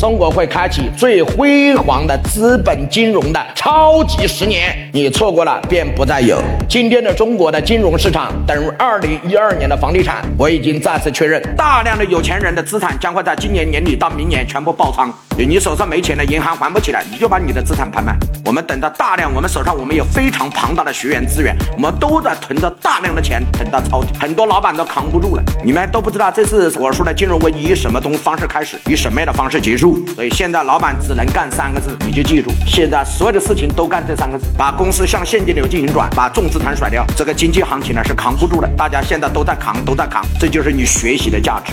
中国会开启最辉煌的资本金融的超级十年，你错过了便不再有。今天的中国的金融市场等于二零一二年的房地产，我已经再次确认，大量的有钱人的资产将会在今年年底到明年全部爆仓。你手上没钱了，银行还不起来，你就把你的资产拍卖。我们等到大量，我们手上我们有非常庞大的学员资源，我们都在囤着大量的钱，等到抄底，很多老板都扛不住了。你们都不知道这次我说的金融危机以什么东方式开始，以什么样的方式结束。所以现在老板只能干三个字，你就记住，现在所有的事情都干这三个字，把公司向现金流进行转，把重资产甩掉。这个经济行情呢是扛不住的，大家现在都在扛，都在扛，这就是你学习的价值。